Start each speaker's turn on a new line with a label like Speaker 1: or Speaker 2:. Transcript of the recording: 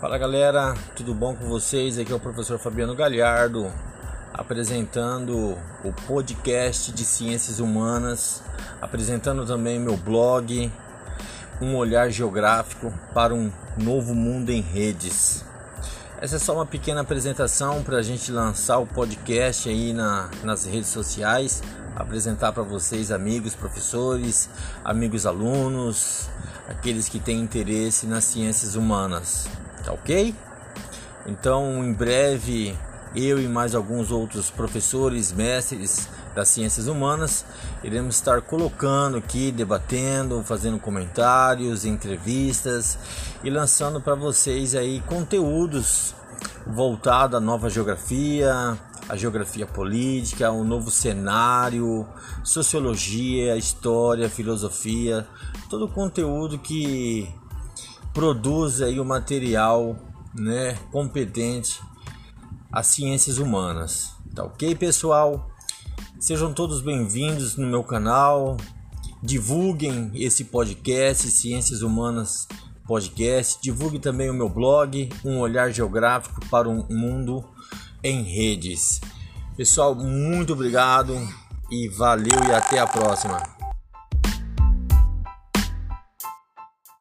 Speaker 1: Fala galera, tudo bom com vocês? Aqui é o professor Fabiano Galhardo apresentando o podcast de Ciências Humanas, apresentando também meu blog, Um Olhar Geográfico para um Novo Mundo em Redes. Essa é só uma pequena apresentação para a gente lançar o podcast aí na, nas redes sociais, apresentar para vocês, amigos, professores, amigos alunos, aqueles que têm interesse nas ciências humanas tá ok? Então, em breve, eu e mais alguns outros professores, mestres das ciências humanas, iremos estar colocando aqui, debatendo, fazendo comentários, entrevistas e lançando para vocês aí conteúdos voltados à nova geografia, a geografia política, o novo cenário, sociologia, história, filosofia, todo o conteúdo que produz aí o material né, competente às ciências humanas. Tá ok, pessoal? Sejam todos bem-vindos no meu canal. Divulguem esse podcast, Ciências Humanas Podcast. Divulgue também o meu blog, Um Olhar Geográfico para um Mundo em Redes. Pessoal, muito obrigado e valeu e até a próxima.